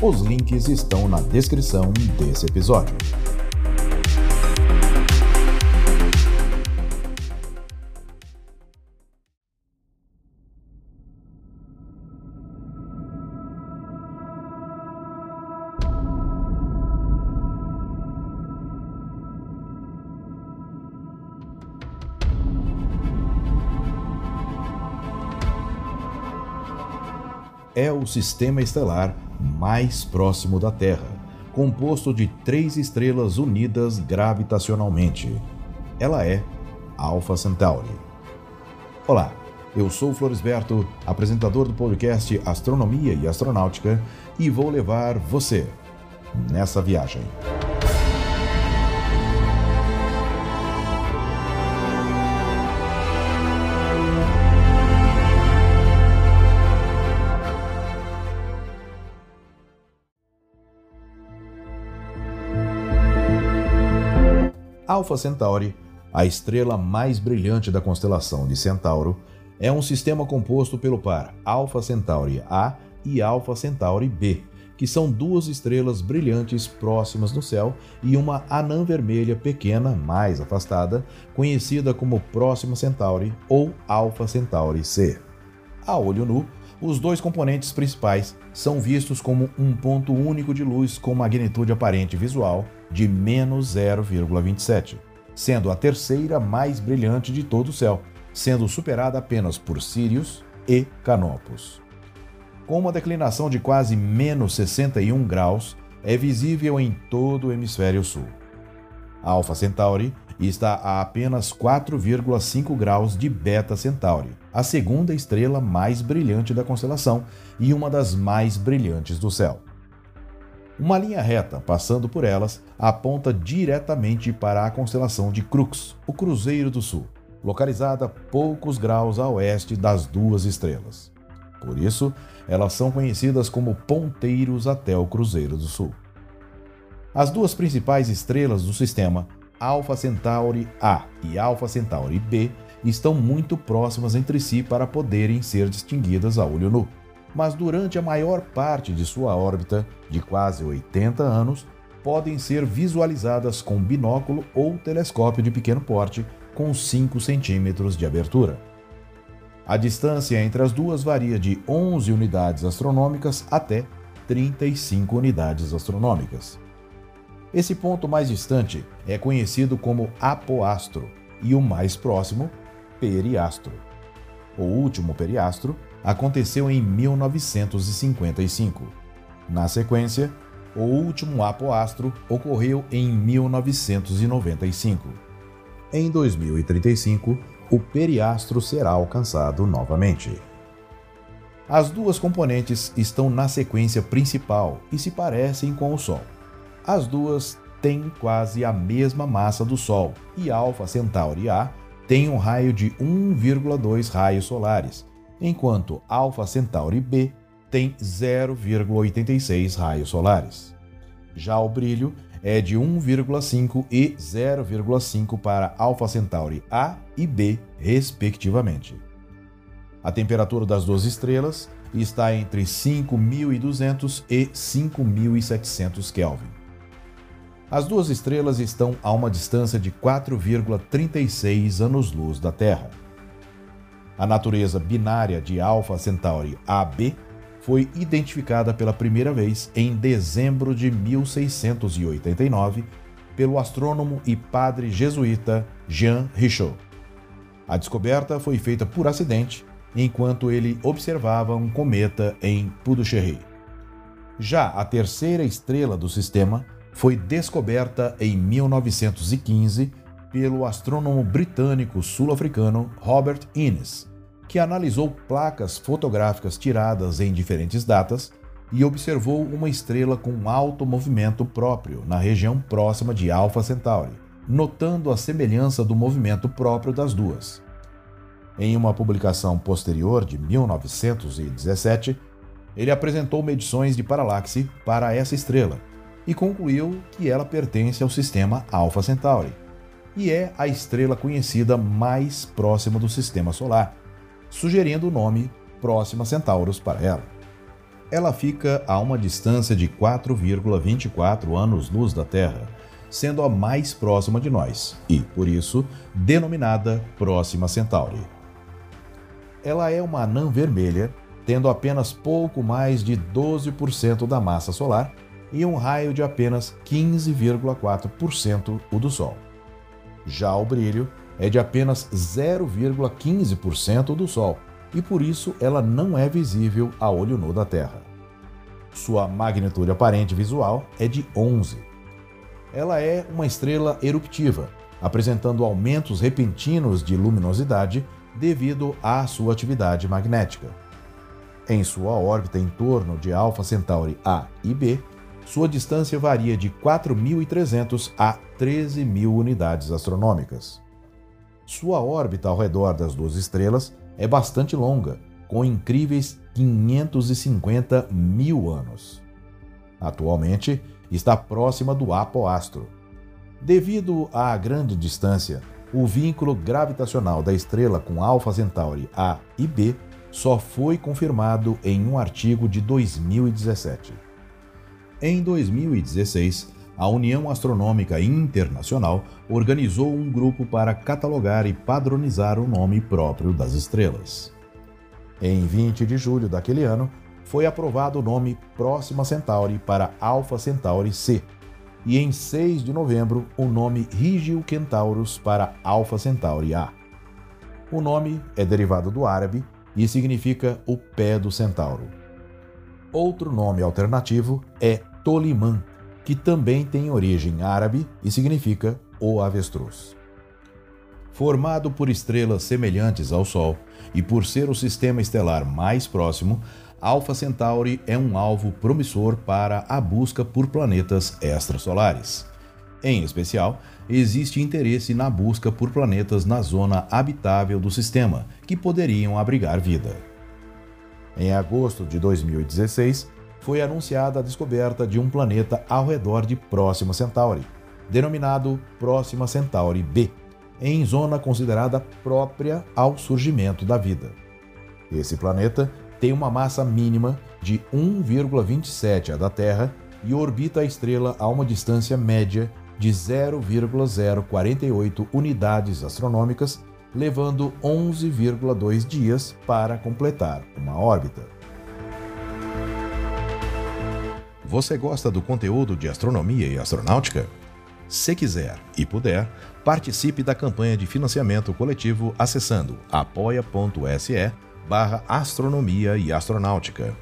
Os links estão na descrição desse episódio. é o sistema estelar mais próximo da Terra, composto de três estrelas unidas gravitacionalmente. Ela é Alpha Centauri. Olá, eu sou Floresberto, apresentador do podcast Astronomia e Astronáutica, e vou levar você nessa viagem. Alpha Centauri, a estrela mais brilhante da constelação de Centauro, é um sistema composto pelo par Alpha Centauri A e Alpha Centauri B, que são duas estrelas brilhantes próximas no céu e uma anã vermelha pequena mais afastada, conhecida como Próxima Centauri ou Alpha Centauri C. A olho nu, os dois componentes principais são vistos como um ponto único de luz com magnitude aparente visual de menos 0,27, sendo a terceira mais brilhante de todo o céu, sendo superada apenas por Sirius e Canopus. Com uma declinação de quase menos 61 graus, é visível em todo o hemisfério sul. A Alpha Centauri está a apenas 4,5 graus de Beta Centauri, a segunda estrela mais brilhante da constelação e uma das mais brilhantes do céu. Uma linha reta, passando por elas, aponta diretamente para a constelação de Crux, o Cruzeiro do Sul, localizada poucos graus a oeste das duas estrelas. Por isso, elas são conhecidas como ponteiros até o Cruzeiro do Sul. As duas principais estrelas do sistema, Alpha Centauri A e Alpha Centauri B, estão muito próximas entre si para poderem ser distinguidas a olho nu mas durante a maior parte de sua órbita, de quase 80 anos, podem ser visualizadas com binóculo ou telescópio de pequeno porte com 5 centímetros de abertura. A distância entre as duas varia de 11 unidades astronômicas até 35 unidades astronômicas. Esse ponto mais distante é conhecido como apoastro e o mais próximo, periastro. O último periastro aconteceu em 1955. Na sequência, o último apoastro ocorreu em 1995. Em 2035, o periastro será alcançado novamente. As duas componentes estão na sequência principal e se parecem com o Sol. As duas têm quase a mesma massa do Sol e Alpha Centauri A tem um raio de 1,2 raios solares, enquanto Alpha Centauri B tem 0,86 raios solares. Já o brilho é de 1,5 e 0,5 para Alpha Centauri A e B, respectivamente. A temperatura das duas estrelas está entre 5.200 e 5.700 Kelvin. As duas estrelas estão a uma distância de 4,36 anos-luz da Terra. A natureza binária de Alpha Centauri AB foi identificada pela primeira vez em dezembro de 1689 pelo astrônomo e padre jesuíta Jean Richaud. A descoberta foi feita por acidente enquanto ele observava um cometa em Puducherry. Já a terceira estrela do sistema foi descoberta em 1915 pelo astrônomo britânico sul-africano Robert Innes, que analisou placas fotográficas tiradas em diferentes datas e observou uma estrela com alto movimento próprio na região próxima de Alpha Centauri, notando a semelhança do movimento próprio das duas. Em uma publicação posterior de 1917, ele apresentou medições de paralaxe para essa estrela e concluiu que ela pertence ao sistema Alpha Centauri e é a estrela conhecida mais próxima do sistema solar, sugerindo o nome Próxima Centauros para ela. Ela fica a uma distância de 4,24 anos-luz da Terra, sendo a mais próxima de nós e, por isso, denominada Próxima Centauri. Ela é uma anã vermelha, tendo apenas pouco mais de 12% da massa solar e um raio de apenas 15,4% o do Sol. Já o brilho é de apenas 0,15% do Sol e por isso ela não é visível a olho nu da Terra. Sua magnitude aparente visual é de 11. Ela é uma estrela eruptiva, apresentando aumentos repentinos de luminosidade devido à sua atividade magnética. Em sua órbita em torno de Alpha Centauri A e B, sua distância varia de 4.300 a 13.000 unidades astronômicas. Sua órbita ao redor das duas estrelas é bastante longa, com incríveis 550 mil anos. Atualmente, está próxima do apoastro. Devido à grande distância, o vínculo gravitacional da estrela com Alpha Centauri A e B só foi confirmado em um artigo de 2017. Em 2016, a União Astronômica Internacional organizou um grupo para catalogar e padronizar o nome próprio das estrelas. Em 20 de julho daquele ano, foi aprovado o nome Próxima Centauri para Alpha Centauri C, e em 6 de novembro o nome Rigio Centaurus para Alpha Centauri A. O nome é derivado do árabe e significa o pé do centauro. Outro nome alternativo é Tolimã, que também tem origem árabe e significa o avestruz. Formado por estrelas semelhantes ao Sol e por ser o sistema estelar mais próximo, Alpha Centauri é um alvo promissor para a busca por planetas extrasolares. Em especial, existe interesse na busca por planetas na zona habitável do sistema, que poderiam abrigar vida. Em agosto de 2016, foi anunciada a descoberta de um planeta ao redor de Próxima Centauri, denominado Próxima Centauri B, em zona considerada própria ao surgimento da vida. Esse planeta tem uma massa mínima de 1,27 a da Terra e orbita a estrela a uma distância média de 0,048 unidades astronômicas, levando 11,2 dias para completar uma órbita. Você gosta do conteúdo de astronomia e astronáutica? Se quiser e puder, participe da campanha de financiamento coletivo acessando apoia.se barra astronomia e astronáutica.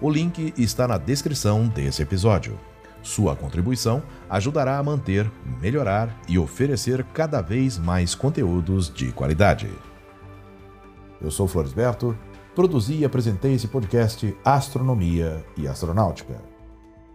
O link está na descrição desse episódio. Sua contribuição ajudará a manter, melhorar e oferecer cada vez mais conteúdos de qualidade. Eu sou Floresberto, produzi e apresentei esse podcast Astronomia e Astronáutica.